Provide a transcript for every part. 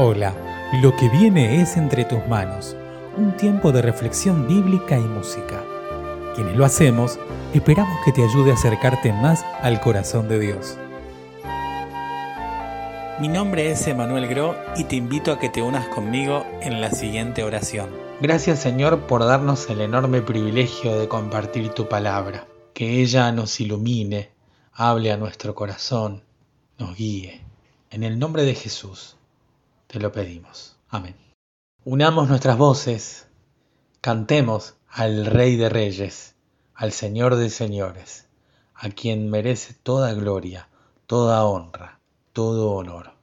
Hola, lo que viene es entre tus manos, un tiempo de reflexión bíblica y música. Quienes lo hacemos, esperamos que te ayude a acercarte más al corazón de Dios. Mi nombre es Emanuel Gro y te invito a que te unas conmigo en la siguiente oración. Gracias Señor por darnos el enorme privilegio de compartir tu palabra. Que ella nos ilumine, hable a nuestro corazón, nos guíe. En el nombre de Jesús te lo pedimos. Amén. Unamos nuestras voces, cantemos al Rey de Reyes, al Señor de Señores, a quien merece toda gloria, toda honra, todo honor.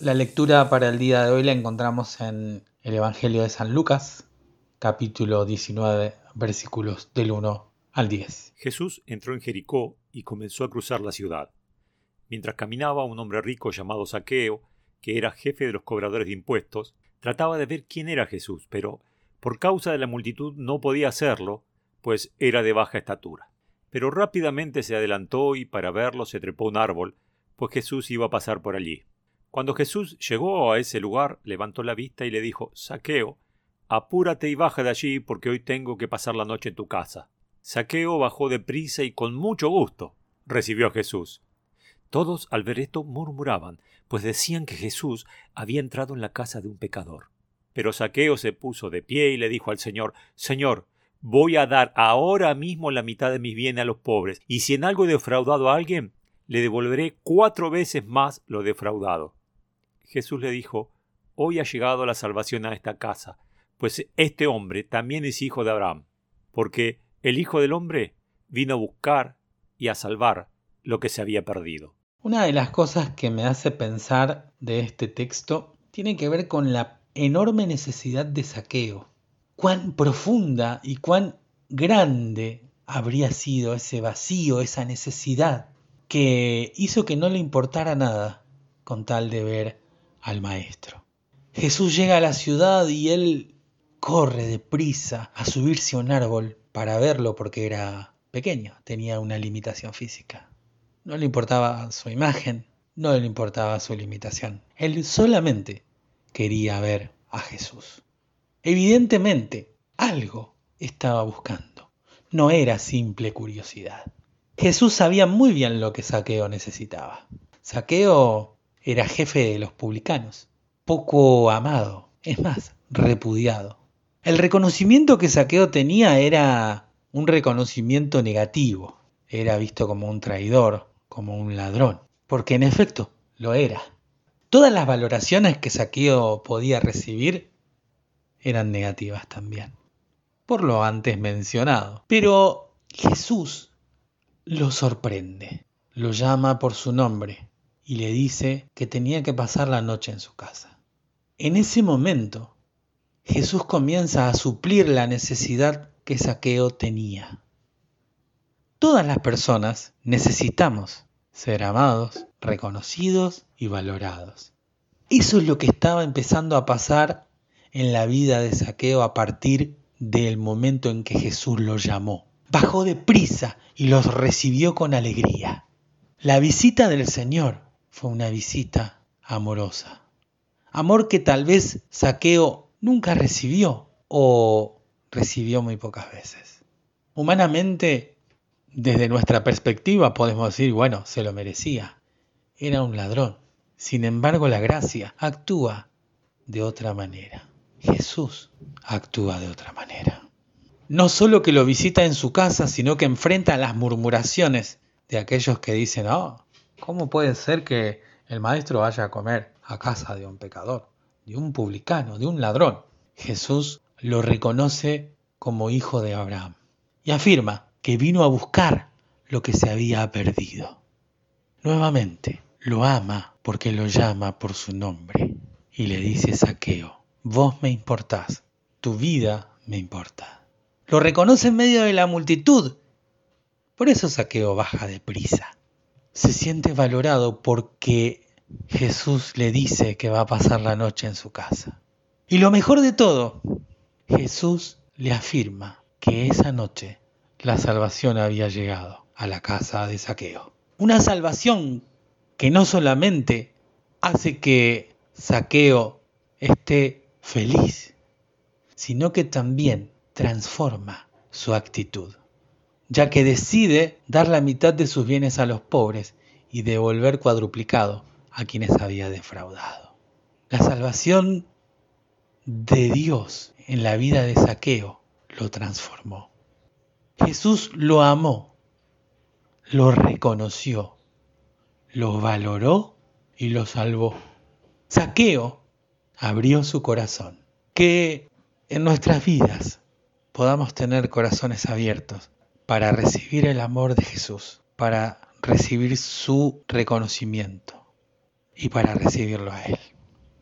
La lectura para el día de hoy la encontramos en el Evangelio de San Lucas, capítulo 19, versículos del 1 al 10. Jesús entró en Jericó y comenzó a cruzar la ciudad. Mientras caminaba un hombre rico llamado Saqueo, que era jefe de los cobradores de impuestos, trataba de ver quién era Jesús, pero por causa de la multitud no podía hacerlo, pues era de baja estatura. Pero rápidamente se adelantó y para verlo se trepó un árbol, pues Jesús iba a pasar por allí. Cuando Jesús llegó a ese lugar, levantó la vista y le dijo, Saqueo, apúrate y baja de allí porque hoy tengo que pasar la noche en tu casa. Saqueo bajó de prisa y con mucho gusto recibió a Jesús. Todos al ver esto murmuraban, pues decían que Jesús había entrado en la casa de un pecador. Pero Saqueo se puso de pie y le dijo al Señor, Señor, voy a dar ahora mismo la mitad de mis bienes a los pobres, y si en algo he defraudado a alguien, le devolveré cuatro veces más lo defraudado. Jesús le dijo, Hoy ha llegado la salvación a esta casa, pues este hombre también es hijo de Abraham, porque el Hijo del Hombre vino a buscar y a salvar lo que se había perdido. Una de las cosas que me hace pensar de este texto tiene que ver con la enorme necesidad de saqueo. Cuán profunda y cuán grande habría sido ese vacío, esa necesidad que hizo que no le importara nada con tal de ver al maestro. Jesús llega a la ciudad y él corre deprisa a subirse a un árbol para verlo porque era pequeño, tenía una limitación física. No le importaba su imagen, no le importaba su limitación. Él solamente quería ver a Jesús. Evidentemente, algo estaba buscando. No era simple curiosidad. Jesús sabía muy bien lo que Saqueo necesitaba. Saqueo era jefe de los publicanos, poco amado, es más, repudiado. El reconocimiento que Saqueo tenía era un reconocimiento negativo, era visto como un traidor, como un ladrón, porque en efecto lo era. Todas las valoraciones que Saqueo podía recibir eran negativas también, por lo antes mencionado. Pero Jesús lo sorprende, lo llama por su nombre, y le dice que tenía que pasar la noche en su casa. En ese momento, Jesús comienza a suplir la necesidad que Saqueo tenía. Todas las personas necesitamos ser amados, reconocidos y valorados. Eso es lo que estaba empezando a pasar en la vida de Saqueo a partir del momento en que Jesús lo llamó. Bajó de prisa y los recibió con alegría. La visita del Señor fue una visita amorosa. Amor que tal vez Saqueo nunca recibió o recibió muy pocas veces. Humanamente, desde nuestra perspectiva podemos decir, bueno, se lo merecía. Era un ladrón. Sin embargo, la gracia actúa de otra manera. Jesús actúa de otra manera. No solo que lo visita en su casa, sino que enfrenta las murmuraciones de aquellos que dicen, oh, ¿Cómo puede ser que el maestro vaya a comer a casa de un pecador, de un publicano, de un ladrón? Jesús lo reconoce como hijo de Abraham y afirma que vino a buscar lo que se había perdido. Nuevamente, lo ama porque lo llama por su nombre y le dice Saqueo, vos me importás, tu vida me importa. Lo reconoce en medio de la multitud. Por eso Saqueo baja deprisa se siente valorado porque Jesús le dice que va a pasar la noche en su casa. Y lo mejor de todo, Jesús le afirma que esa noche la salvación había llegado a la casa de Saqueo. Una salvación que no solamente hace que Saqueo esté feliz, sino que también transforma su actitud ya que decide dar la mitad de sus bienes a los pobres y devolver cuadruplicado a quienes había defraudado. La salvación de Dios en la vida de Saqueo lo transformó. Jesús lo amó, lo reconoció, lo valoró y lo salvó. Saqueo abrió su corazón. Que en nuestras vidas podamos tener corazones abiertos para recibir el amor de Jesús, para recibir su reconocimiento y para recibirlo a Él.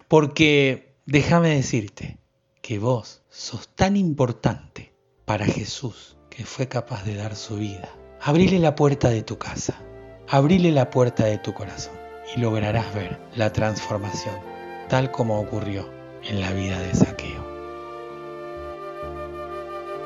Porque déjame decirte que vos sos tan importante para Jesús que fue capaz de dar su vida. Abrile la puerta de tu casa, abrile la puerta de tu corazón y lograrás ver la transformación tal como ocurrió en la vida de Saqueo.